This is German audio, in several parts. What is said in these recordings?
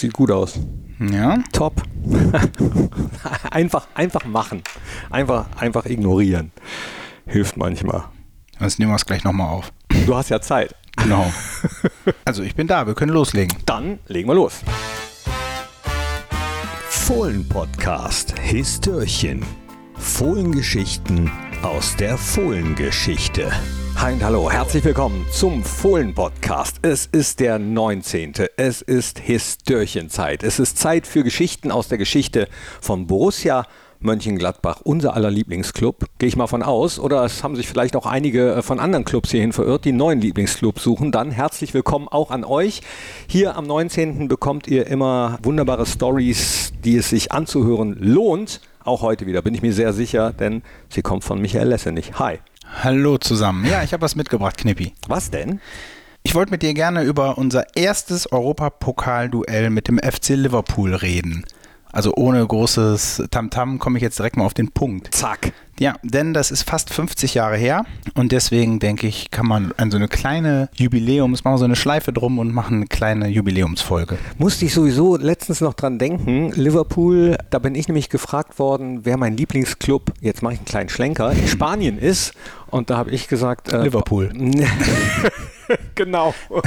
sieht gut aus. Ja. Top. einfach, einfach machen. Einfach, einfach ignorieren. Hilft manchmal. Das nehmen wir es gleich nochmal auf. Du hast ja Zeit. Genau. Also ich bin da, wir können loslegen. Dann legen wir los. Fohlen-Podcast Histörchen. Fohlengeschichten aus der Fohlengeschichte. Hi und hallo, herzlich willkommen zum Fohlen-Podcast. Es ist der 19. Es ist Histörchenzeit. Es ist Zeit für Geschichten aus der Geschichte von Borussia Mönchengladbach, unser aller Lieblingsclub, gehe ich mal von aus. Oder es haben sich vielleicht auch einige äh, von anderen Clubs hierhin verirrt, die einen neuen Lieblingsclub suchen. Dann herzlich willkommen auch an euch. Hier am 19. bekommt ihr immer wunderbare Stories, die es sich anzuhören lohnt. Auch heute wieder, bin ich mir sehr sicher, denn sie kommt von Michael Lessenich. Hi. Hallo zusammen. Ja, ich habe was mitgebracht, Knippi. Was denn? Ich wollte mit dir gerne über unser erstes Europapokal-Duell mit dem FC Liverpool reden. Also ohne großes Tamtam komme ich jetzt direkt mal auf den Punkt. Zack. Ja, denn das ist fast 50 Jahre her und deswegen denke ich, kann man an so eine kleine Jubiläums, machen so eine Schleife drum und machen eine kleine Jubiläumsfolge. Musste ich sowieso letztens noch dran denken. Liverpool, da bin ich nämlich gefragt worden, wer mein Lieblingsclub, jetzt mache ich einen kleinen Schlenker, in Spanien ist. Und da habe ich gesagt, äh, Liverpool. genau.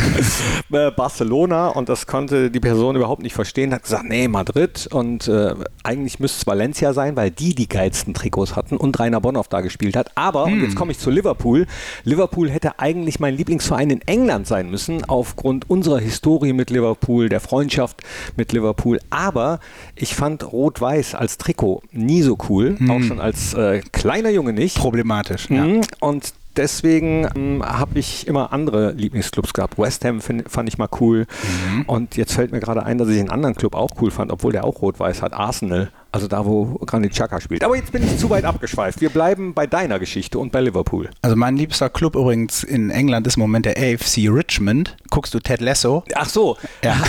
Äh, Barcelona und das konnte die Person überhaupt nicht verstehen, hat gesagt, nee, Madrid und äh, eigentlich müsste es Valencia sein, weil die die geilsten Trikots hatten und Rainer Bonhoff da gespielt hat. Aber, hm. und jetzt komme ich zu Liverpool, Liverpool hätte eigentlich mein Lieblingsverein in England sein müssen, aufgrund unserer Historie mit Liverpool, der Freundschaft mit Liverpool. Aber ich fand Rot-Weiß als Trikot nie so cool, hm. auch schon als äh, kleiner Junge nicht. Problematisch, ja. Und deswegen ähm, habe ich immer andere Lieblingsclubs gehabt. West Ham find, fand ich mal cool. Mhm. Und jetzt fällt mir gerade ein, dass ich einen anderen Club auch cool fand, obwohl der auch rot-weiß hat. Arsenal. Also da, wo Granit Xhaka spielt. Aber jetzt bin ich zu weit abgeschweift. Wir bleiben bei deiner Geschichte und bei Liverpool. Also mein liebster Club übrigens in England ist im Moment der AFC Richmond. Guckst du Ted Lasso? Ach so. Ja.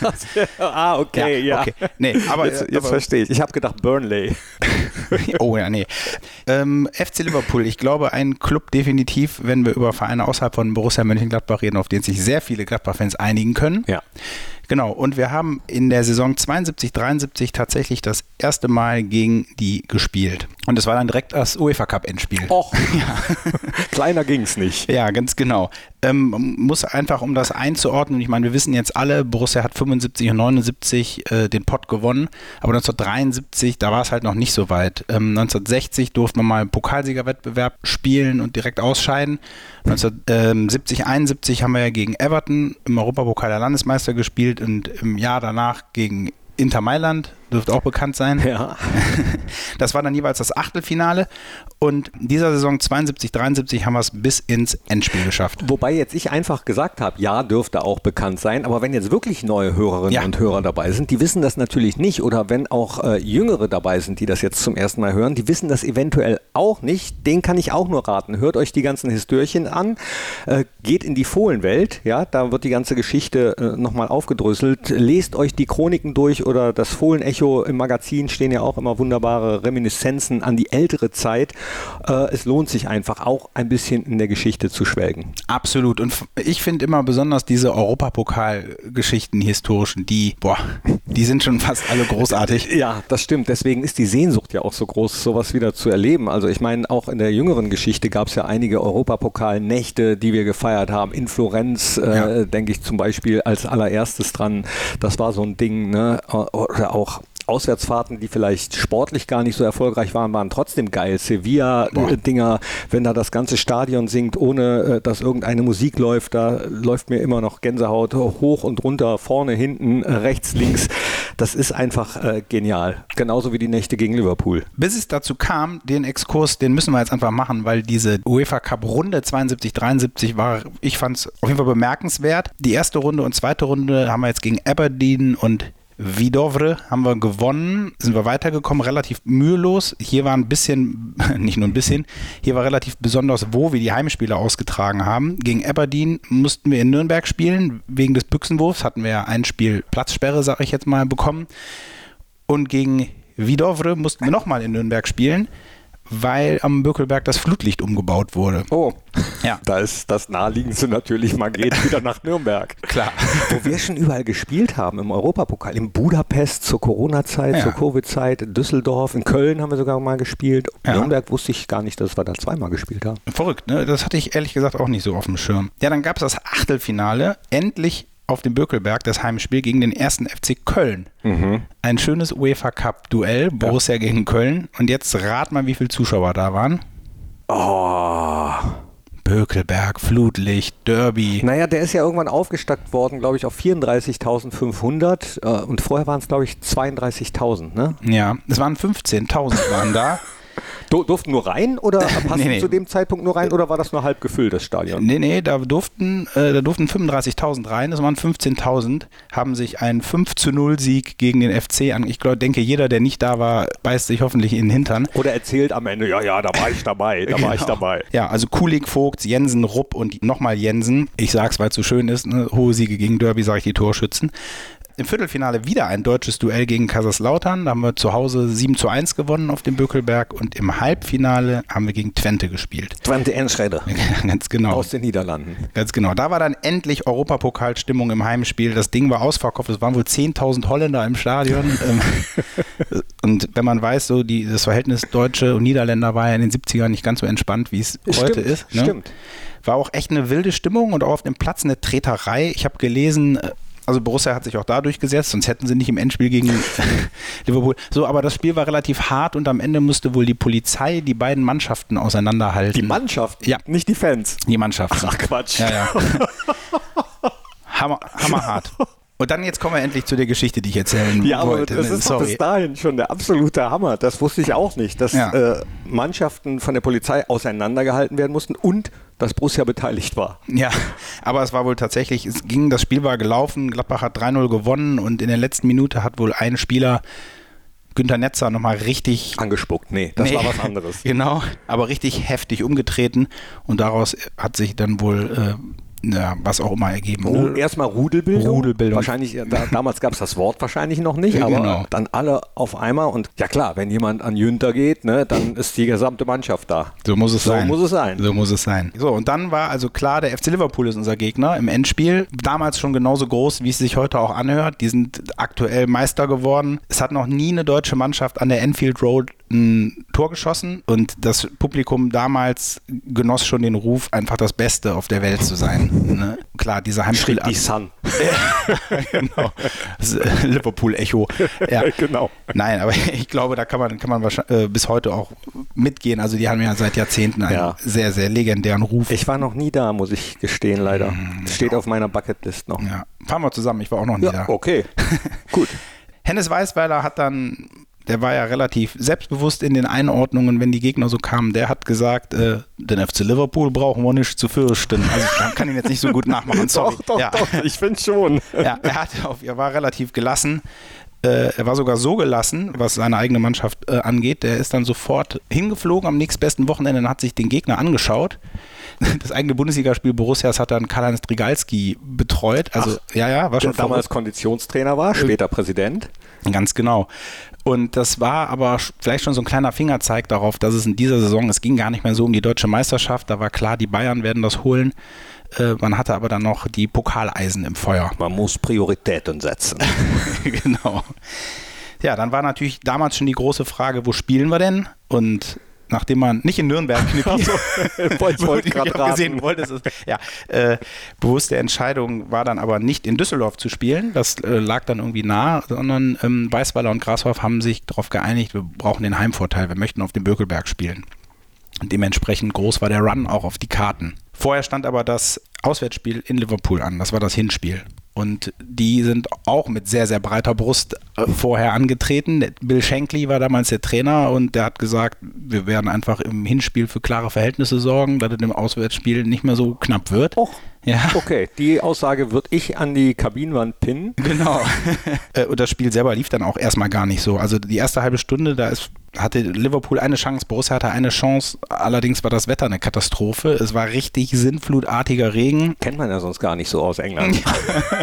ah, okay, ja. ja. Okay. Nee, aber jetzt, jetzt verstehe ich. Ich habe gedacht Burnley. oh ja, nee. Ähm, FC Liverpool, ich glaube ein Club definitiv, wenn wir über Vereine außerhalb von Borussia Mönchengladbach reden, auf den sich sehr viele Gladbach-Fans einigen können. Ja. Genau, und wir haben in der Saison 72, 73 tatsächlich das erste Mal gegen die gespielt. Und es war dann direkt das UEFA Cup Endspiel. Och, ja. kleiner ging es nicht. Ja, ganz genau. Ähm, muss einfach, um das einzuordnen, ich meine, wir wissen jetzt alle, Borussia hat 75 und 79 äh, den Pott gewonnen, aber 1973, da war es halt noch nicht so weit. Ähm, 1960 durfte man mal einen Pokalsiegerwettbewerb spielen und direkt ausscheiden. 1970, 71 haben wir ja gegen Everton im Europapokal der Landesmeister gespielt und im Jahr danach gegen Inter Mailand dürfte auch bekannt sein. Ja. Das war dann jeweils das Achtelfinale und dieser Saison 72, 73 haben wir es bis ins Endspiel geschafft. Wobei jetzt ich einfach gesagt habe, ja, dürfte auch bekannt sein, aber wenn jetzt wirklich neue Hörerinnen ja. und Hörer dabei sind, die wissen das natürlich nicht oder wenn auch äh, Jüngere dabei sind, die das jetzt zum ersten Mal hören, die wissen das eventuell auch nicht, den kann ich auch nur raten. Hört euch die ganzen Histörchen an, äh, geht in die Fohlenwelt, ja, da wird die ganze Geschichte äh, nochmal aufgedröselt, lest euch die Chroniken durch oder das Fohlenecho Echo im Magazin stehen ja auch immer wunderbare Reminiszenzen an die ältere Zeit. Äh, es lohnt sich einfach auch ein bisschen in der Geschichte zu schwelgen. Absolut. Und ich finde immer besonders diese Europapokal-Geschichten, historischen, die, boah, die sind schon fast alle großartig. Ja, das stimmt. Deswegen ist die Sehnsucht ja auch so groß, sowas wieder zu erleben. Also ich meine, auch in der jüngeren Geschichte gab es ja einige Europapokalnächte, die wir gefeiert haben. In Florenz, äh, ja. denke ich zum Beispiel als allererstes dran. Das war so ein Ding, ne? Oder auch Auswärtsfahrten, die vielleicht sportlich gar nicht so erfolgreich waren, waren trotzdem geil. Sevilla-Dinger, wenn da das ganze Stadion singt, ohne äh, dass irgendeine Musik läuft, da läuft mir immer noch Gänsehaut hoch und runter, vorne, hinten, rechts, links. Das ist einfach äh, genial. Genauso wie die Nächte gegen Liverpool. Bis es dazu kam, den Exkurs, den müssen wir jetzt einfach machen, weil diese UEFA Cup Runde 72, 73 war, ich fand es auf jeden Fall bemerkenswert. Die erste Runde und zweite Runde haben wir jetzt gegen Aberdeen und Vidovre haben wir gewonnen, sind wir weitergekommen, relativ mühelos. Hier war ein bisschen, nicht nur ein bisschen, hier war relativ besonders, wo wir die Heimspiele ausgetragen haben. Gegen Aberdeen mussten wir in Nürnberg spielen, wegen des Büchsenwurfs hatten wir ja ein Spiel Platzsperre, sage ich jetzt mal, bekommen. Und gegen Vidovre mussten wir nochmal in Nürnberg spielen weil am Bökelberg das Flutlicht umgebaut wurde. Oh, Ja. da ist das naheliegendste natürlich, man geht wieder nach Nürnberg. Klar. Wo wir schon überall gespielt haben, im Europapokal, in Budapest zur Corona-Zeit, Ja. zur Covid-Zeit, in Düsseldorf, in Köln haben wir sogar mal gespielt. Ja. Nürnberg wusste ich gar nicht, dass wir da zweimal gespielt haben. Verrückt, ne? Das hatte ich ehrlich gesagt auch nicht so auf dem Schirm. Ja, dann gab es das Achtelfinale, endlich auf dem Bökelberg, das Heimspiel gegen den ersten FC Köln. Ein schönes UEFA Cup-Duell, Borussia gegen Köln. Und jetzt rat mal, wie viele Zuschauer da waren. Oh. Bökelberg, Flutlicht, Derby. Naja, der ist ja irgendwann aufgestockt worden, glaube ich, auf 34.500 äh, und vorher waren es, glaube ich, 32.000. Ne? Ja, es waren 15.000 waren da. Du, durften nur rein oder passten Nee, nee. zu dem Zeitpunkt nur rein oder war das nur halb gefüllt, das Stadion? Nee, nee, da durften, äh, da durften 35.000 rein, das waren 15.000, haben sich einen 5 zu 0 Sieg gegen den FC an. Ich glaube, denke, jeder, der nicht da war, beißt sich hoffentlich in den Hintern. Oder erzählt am Ende, ja, ja, da war ich dabei, da war ich Genau. dabei. Ja, also Kulig, Vogts, Jensen, Rupp und nochmal Jensen. Ich sag's, weil es so schön ist, ne? hohe Siege gegen Derby, sage ich die Torschützen. Im Viertelfinale wieder ein deutsches Duell gegen Kaiserslautern. Da haben wir zu Hause 7 zu 1 gewonnen auf dem Bökelberg. Und im Halbfinale haben wir gegen Twente gespielt. Twente Enschede Ganz genau. aus den Niederlanden. Ganz genau. Da war dann endlich Europapokalstimmung im Heimspiel. Das Ding war ausverkauft. Es waren wohl 10.000 Holländer im Stadion. Ähm, und wenn man weiß, so die, das Verhältnis Deutsche und Niederländer war ja in den 70ern nicht ganz so entspannt, wie es heute ist. Ne? stimmt. War auch echt eine wilde Stimmung und auch auf dem Platz eine Treterei. Ich habe gelesen, äh, also Borussia hat sich auch da durchgesetzt, sonst hätten sie nicht im Endspiel gegen Liverpool. So, aber das Spiel war relativ hart und am Ende musste wohl die Polizei die beiden Mannschaften auseinanderhalten. Die Mannschaft, Ja. nicht die Fans. Die Mannschaft. Ach Quatsch. Ja, ja. Hammer, hammerhart. Und dann jetzt kommen wir endlich zu der Geschichte, die ich erzählen Ja, aber wollte. das ist doch Sorry. bis dahin schon der absolute Hammer. Das wusste ich auch nicht, dass Ja. äh, Mannschaften von der Polizei auseinandergehalten werden mussten und dass Borussia beteiligt war. Ja, aber es war wohl tatsächlich, es ging, das Spiel war gelaufen, Gladbach hat 3-0 gewonnen und in der letzten Minute hat wohl ein Spieler, Günter Netzer, nochmal richtig Angespuckt, nee, das Nee. war was anderes. Genau, aber richtig heftig umgetreten und daraus hat sich dann wohl äh, ja, was auch immer ergeben. Ru- Erstmal Rudelbildung. Rudelbildung. Wahrscheinlich, da, damals gab es das Wort wahrscheinlich noch nicht, Ja, aber genau. dann alle auf einmal. Und ja klar, wenn jemand an Jünter geht, ne, dann ist die gesamte Mannschaft da. So muss es So sein. muss es sein. So muss es sein. So, und dann war also klar, der FC Liverpool ist unser Gegner im Endspiel. Damals schon genauso groß, wie es sich heute auch anhört. Die sind aktuell Meister geworden. Es hat noch nie eine deutsche Mannschaft an der Enfield Road ein Tor geschossen und das Publikum damals genoss schon den Ruf, einfach das Beste auf der Welt zu sein. Ne? Klar, diese Heimspiel. Die Sun. genau. Äh, Liverpool-Echo. Ja. genau. Nein, aber ich glaube, da kann man, kann man wahrscheinlich, äh, bis heute auch mitgehen. Also die haben ja seit Jahrzehnten einen Ja. sehr, sehr legendären Ruf. Ich war noch nie da, muss ich gestehen, leider. Steht auf meiner Bucketlist noch. ja. Fahren wir zusammen, ich war auch noch nie Ja, da. okay. Gut. Hennes Weißweiler hat dann, der war ja relativ selbstbewusst in den Einordnungen, wenn die Gegner so kamen, der hat gesagt, äh, den FC Liverpool brauchen wir nicht zu fürchten. Also ich kann ihn jetzt nicht so gut nachmachen, sorry. Doch, doch, ja. doch, ich finde schon. ja, er, hat auf, er war relativ gelassen. Äh, er war sogar so gelassen, was seine eigene Mannschaft äh, angeht. Der ist dann sofort hingeflogen am nächstbesten Wochenende und hat sich den Gegner angeschaut. Das eigene Bundesligaspiel Borussias hat dann Karl-Heinz Strigalski betreut. Also, ja, ja, war Der schon damals verrückt. Konditionstrainer war, später Präsident. Ganz genau. Und das war aber vielleicht schon so ein kleiner Fingerzeig darauf, dass es in dieser Saison, es ging gar nicht mehr so um die deutsche Meisterschaft. Da war klar, die Bayern werden das holen. Äh, man hatte aber dann noch die Pokaleisen im Feuer. Man muss Prioritäten setzen. genau. Ja, dann war natürlich damals schon die große Frage, wo spielen wir denn? Und nachdem man nicht in Nürnberg Knippi, Wollte- wollte ich grad hab gesehen, wollte es, ja, äh, bewusste Entscheidung war dann aber nicht in Düsseldorf zu spielen. Das äh, lag dann irgendwie nah, sondern ähm, Weißweiler und Grashoff haben sich darauf geeinigt, wir brauchen den Heimvorteil, wir möchten auf dem Bökelberg spielen. Und dementsprechend groß war der Run auch auf die Karten. Vorher stand aber das Auswärtsspiel in Liverpool an. Das war das Hinspiel. Und die sind auch mit sehr, sehr breiter Brust äh, vorher angetreten. Bill Shankly war damals der Trainer und der hat gesagt, wir werden einfach im Hinspiel für klare Verhältnisse sorgen, dass es im Auswärtsspiel nicht mehr so knapp wird. Och, Ja. okay. Die Aussage würde ich an die Kabinenwand pinnen. Genau. Äh, und das Spiel selber lief dann auch erstmal gar nicht so. Also die erste halbe Stunde, da ist hatte Liverpool eine Chance, Borussia hatte eine Chance, allerdings war das Wetter eine Katastrophe. Es war richtig sinnflutartiger Regen. Kennt man ja sonst gar nicht so aus England.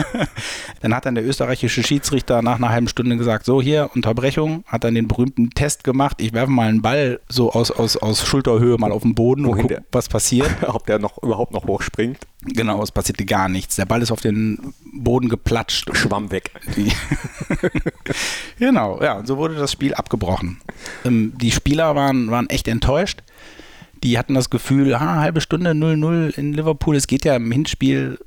dann hat dann der österreichische Schiedsrichter nach einer halben Stunde gesagt, so hier, Unterbrechung, hat dann den berühmten Test gemacht, ich werfe mal einen Ball so aus, aus, aus Schulterhöhe mal auf den Boden und gucke, was passiert. Ob der noch überhaupt noch hochspringt. Genau, es passierte gar nichts. Der Ball ist auf den Boden geplatscht. Schwamm weg. genau, ja, und so wurde das Spiel abgebrochen. Ähm, die Spieler waren, waren echt enttäuscht. Die hatten das Gefühl, ah, halbe Stunde 0-0 in Liverpool. Es geht ja im Hinspiel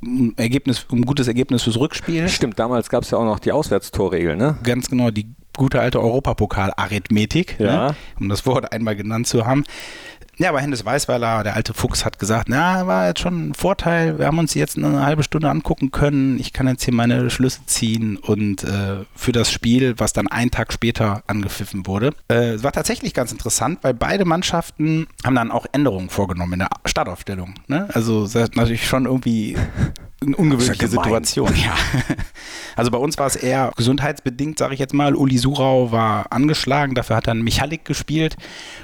um, Ergebnis, um gutes Ergebnis fürs Rückspiel. Stimmt, damals gab es ja auch noch die Auswärtstorregel, ne? Ganz genau, die gute alte Europapokal-Arithmetik, ja. ne? um das Wort einmal genannt zu haben. Ja, aber Hennes Weißweiler, der alte Fuchs, hat gesagt, na, war jetzt schon ein Vorteil. Wir haben uns jetzt eine halbe Stunde angucken können. Ich kann jetzt hier meine Schlüsse ziehen und äh, für das Spiel, was dann einen Tag später angepfiffen wurde. Äh, es war tatsächlich ganz interessant, weil beide Mannschaften haben dann auch Änderungen vorgenommen in der Startaufstellung. Ne? Also das ist natürlich schon irgendwie eine ungewöhnliche Situation. Ja. Also bei uns war es eher gesundheitsbedingt, sage ich jetzt mal. Uli Surau war angeschlagen, dafür hat dann Michalik gespielt.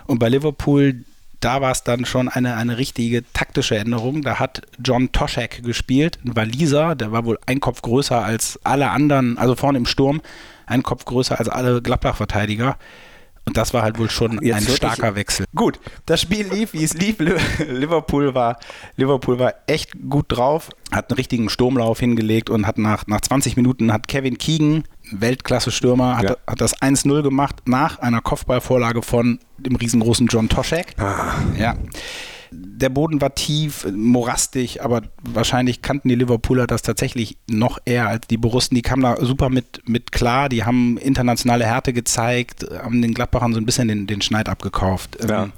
Und bei Liverpool da war es dann schon eine, eine richtige taktische Änderung. Da hat John Toschek gespielt, ein Waliser, der war wohl ein Kopf größer als alle anderen, also vorne im Sturm, ein Kopf größer als alle Gladbach-Verteidiger. Und das war halt wohl schon Jetzt ein starker Wechsel. Gut, das Spiel lief, wie es lief. Liverpool war, Liverpool war echt gut drauf, hat einen richtigen Sturmlauf hingelegt und hat nach, nach 20 Minuten hat Kevin Keegan, Weltklasse-Stürmer, hat, ja. hat das 1-0 gemacht nach einer Kopfballvorlage von dem riesengroßen John Toschek. Ah. Ja der Boden war tief, morastig, aber wahrscheinlich kannten die Liverpooler das tatsächlich noch eher als die Borussen. Die kamen da super mit, mit klar, die haben internationale Härte gezeigt, haben den Gladbachern so ein bisschen den, den Schneid abgekauft. Ja. Ähm,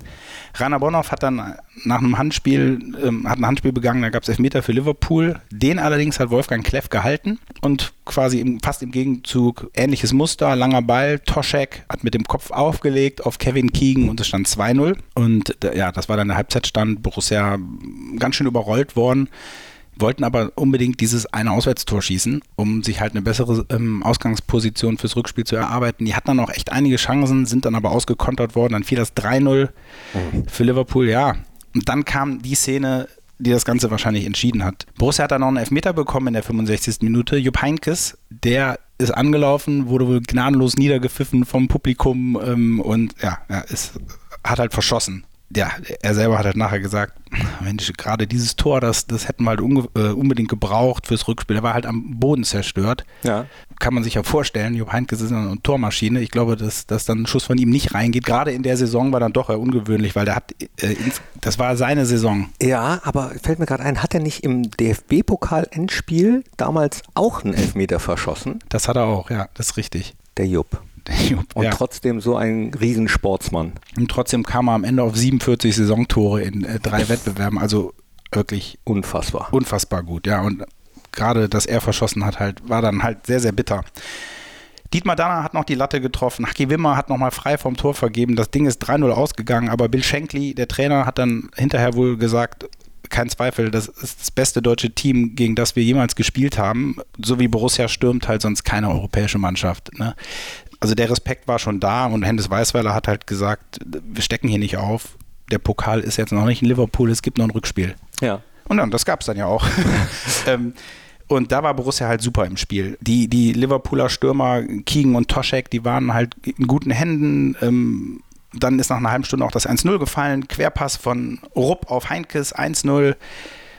Rainer Bonhoff hat dann nach einem Handspiel, ähm, hat ein Handspiel begangen, da gab es Elfmeter für Liverpool. Den allerdings hat Wolfgang Kleff gehalten und quasi im, fast im Gegenzug ähnliches Muster, langer Ball. Toschek hat mit dem Kopf aufgelegt auf Kevin Keegan und es stand 2-0. Und ja, das war dann der Halbzeitstand. Borussia ganz schön überrollt worden wollten aber unbedingt dieses eine Auswärtstor schießen, um sich halt eine bessere ähm, Ausgangsposition fürs Rückspiel zu erarbeiten. Die hatten dann auch echt einige Chancen, sind dann aber ausgekontert worden. Dann fiel das 3-0 mhm. für Liverpool, ja. Und dann kam die Szene, die das Ganze wahrscheinlich entschieden hat. Borussia hat dann noch einen Elfmeter bekommen in der 65. Minute. Jupp Heinkes, der ist angelaufen, wurde wohl gnadenlos niedergepfiffen vom Publikum ähm, und ja, er ist, hat halt verschossen ja, er selber hat halt nachher gesagt, Mensch, gerade dieses Tor, das, das hätten wir halt äh, unbedingt gebraucht fürs Rückspiel. Er war halt am Boden zerstört. Ja. Kann man sich ja vorstellen, Jupp Heynckes ist eine Tormaschine. Ich glaube, dass, dass dann ein Schuss von ihm nicht reingeht. Gerade in der Saison war dann doch eher ungewöhnlich, weil der hat, äh, das war seine Saison. Ja, aber fällt mir gerade ein, hat er nicht im DFB-Pokal-Endspiel damals auch einen Elfmeter verschossen? Das hat er auch, ja, das ist richtig. Der Jupp. Und ja. trotzdem so ein Riesensportsmann. Und trotzdem kam er am Ende auf 47 Saisontore in äh, drei Wettbewerben. Also wirklich unfassbar. Unfassbar gut, ja. Und gerade, dass er verschossen hat, halt, war dann halt sehr, sehr bitter. Dietmar Danner hat noch die Latte getroffen. Haki Wimmer hat nochmal frei vom Tor vergeben. Das Ding ist 3-0 ausgegangen, aber Bill Shankly, der Trainer, hat dann hinterher wohl gesagt, kein Zweifel, das ist das beste deutsche Team, gegen das wir jemals gespielt haben. So wie Borussia stürmt halt sonst keine europäische Mannschaft. Ne? Also der Respekt war schon da und Hennes Weißweiler hat halt gesagt, wir stecken hier nicht auf. Der Pokal ist jetzt noch nicht in Liverpool, es gibt noch ein Rückspiel. Ja. Und dann, das gab es dann ja auch. ähm, und da war Borussia halt super im Spiel. Die, die Liverpooler Stürmer, Keegan und Toschek, die waren halt in guten Händen. Ähm, dann ist nach einer halben Stunde auch das 1-0 gefallen. Querpass von Rupp auf Heinkes 1-0.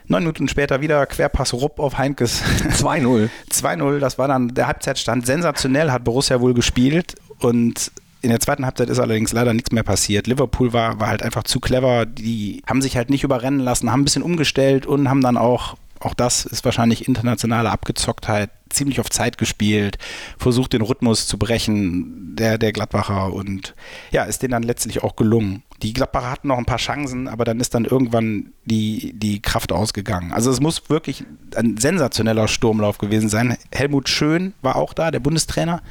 Neun Minuten später wieder Querpass Rupp auf Heinkes. 2-0. 2-0, das war dann der Halbzeitstand. Sensationell hat Borussia wohl gespielt und in der zweiten Halbzeit ist allerdings leider nichts mehr passiert. Liverpool war, war halt einfach zu clever. Die haben sich halt nicht überrennen lassen, haben ein bisschen umgestellt und haben dann auch, auch das ist wahrscheinlich internationale Abgezocktheit, ziemlich auf Zeit gespielt, versucht den Rhythmus zu brechen, der, der Gladbacher und ja, ist denen dann letztlich auch gelungen. Die Gladbacher hatten noch ein paar Chancen, aber dann ist dann irgendwann die, die Kraft ausgegangen. Also es muss wirklich ein sensationeller Sturmlauf gewesen sein. Helmut Schön war auch da, der Bundestrainer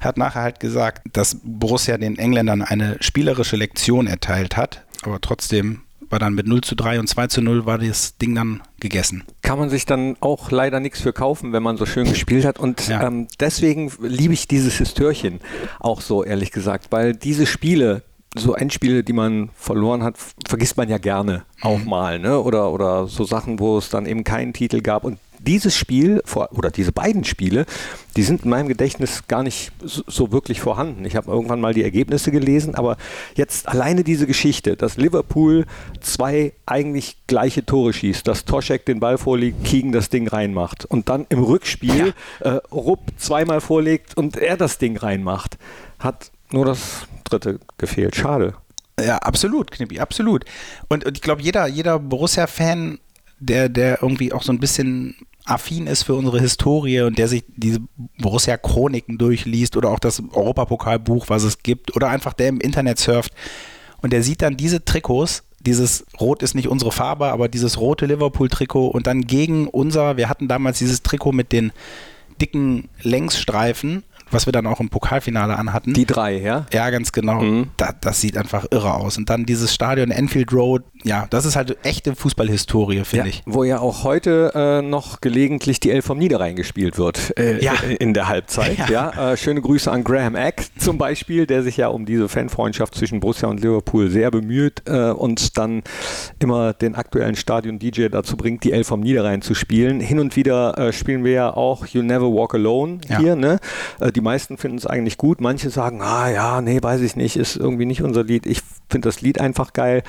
hat nachher halt gesagt, dass Borussia den Engländern eine spielerische Lektion erteilt hat, aber trotzdem war dann mit 0 zu 3 und 2 zu 0 war das Ding dann gegessen. Kann man sich dann auch leider nichts für kaufen, wenn man so schön gespielt hat. Und ja. ähm, deswegen liebe ich dieses Histörchen auch so, ehrlich gesagt, weil diese Spiele, so Endspiele, die man verloren hat, vergisst man ja gerne auch mhm. mal, ne? Oder, oder so Sachen, wo es dann eben keinen Titel gab. Und dieses Spiel oder diese beiden Spiele, die sind in meinem Gedächtnis gar nicht so, wirklich vorhanden. Ich habe irgendwann mal die Ergebnisse gelesen, aber jetzt alleine diese Geschichte, dass Liverpool zwei eigentlich gleiche Tore schießt, dass Toschek den Ball vorlegt, Kiegen das Ding reinmacht und dann im Rückspiel ja. äh, Rupp zweimal vorlegt und er das Ding reinmacht, hat nur das dritte gefehlt. Schade. Ja, absolut, Knippi, absolut. Und, und ich glaube, jeder, jeder Borussia-Fan, der, der irgendwie auch so ein bisschen affin ist für unsere Historie und der sich diese Borussia-Chroniken durchliest oder auch das Europapokalbuch, was es gibt, oder einfach der im Internet surft und der sieht dann diese Trikots, dieses Rot ist nicht unsere Farbe, aber dieses rote Liverpool-Trikot und dann gegen unser, wir hatten damals dieses Trikot mit den dicken Längsstreifen was wir dann auch im Pokalfinale anhatten. Die drei, ja? Ja, ganz genau. Mhm. Da, das sieht einfach irre aus. Und dann dieses Stadion Enfield Road, ja, das ist halt echte Fußballhistorie, finde ja, ich. Wo ja auch heute äh, noch gelegentlich die Elf vom Niederrhein gespielt wird äh, ja. in der Halbzeit. Ja. ja. Äh, schöne Grüße an Graham Eck zum Beispiel, der sich ja um diese Fanfreundschaft zwischen Borussia und Liverpool sehr bemüht äh, und dann immer den aktuellen Stadion-DJ dazu bringt, die Elf vom Niederrhein zu spielen. Hin und wieder äh, spielen wir ja auch You Never Walk Alone hier, ne? Äh, die die meisten finden es eigentlich gut. Manche sagen, ah ja, nee, weiß ich nicht, ist irgendwie nicht unser Lied. Ich finde das Lied einfach geil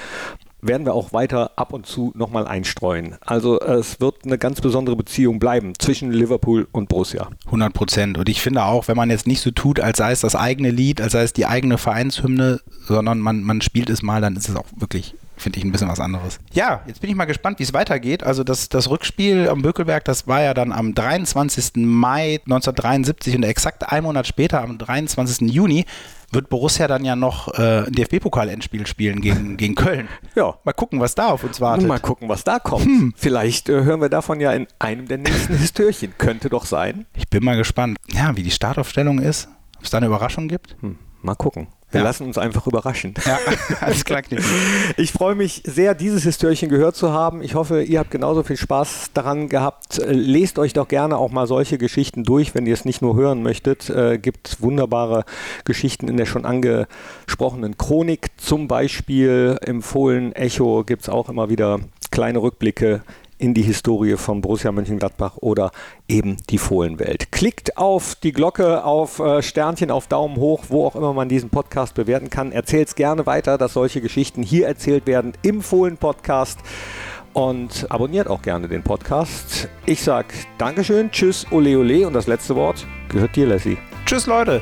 werden wir auch weiter ab und zu nochmal einstreuen. Also es wird eine ganz besondere Beziehung bleiben zwischen Liverpool und Borussia. 100 Prozent. Und ich finde auch, wenn man jetzt nicht so tut, als sei es das eigene Lied, als sei es die eigene Vereinshymne, sondern man, man spielt es mal, dann ist es auch wirklich finde ich ein bisschen was anderes. Ja, jetzt bin ich mal gespannt, wie es weitergeht. Also das, das Rückspiel am Bökelberg, das war ja dann am 23. Mai 1973 und exakt ein Monat später, am 23. Juni, wird Borussia dann ja noch äh, ein DFB-Pokal-Endspiel spielen gegen, gegen Köln. Ja. Mal gucken, was da auf uns wartet. Mal gucken, was da kommt. Hm. Vielleicht äh, hören wir davon ja in einem der nächsten Histörchen. Könnte doch sein. Ich bin mal gespannt, ja, wie die Startaufstellung ist. Ob es da eine Überraschung gibt. Hm. Mal gucken. Wir ja. lassen uns einfach überraschen. Ja, alles klar. ich freue mich sehr, dieses Histörchen gehört zu haben. Ich hoffe, ihr habt genauso viel Spaß daran gehabt. Lest euch doch gerne auch mal solche Geschichten durch, wenn ihr es nicht nur hören möchtet. Äh, gibt wunderbare Geschichten in der schon angesprochenen Chronik. Zum Beispiel im Fohlen Echo gibt es auch immer wieder kleine Rückblicke in die Historie von Borussia Mönchengladbach oder eben die Fohlenwelt. Klickt auf die Glocke, auf äh, Sternchen, auf Daumen hoch, wo auch immer man diesen Podcast bewerten kann. Erzählt es gerne weiter, dass solche Geschichten hier erzählt werden im Fohlen-Podcast. Und abonniert auch gerne den Podcast. Ich sage Dankeschön, tschüss, ole ole und das letzte Wort gehört dir, Lassie. Tschüss, Leute.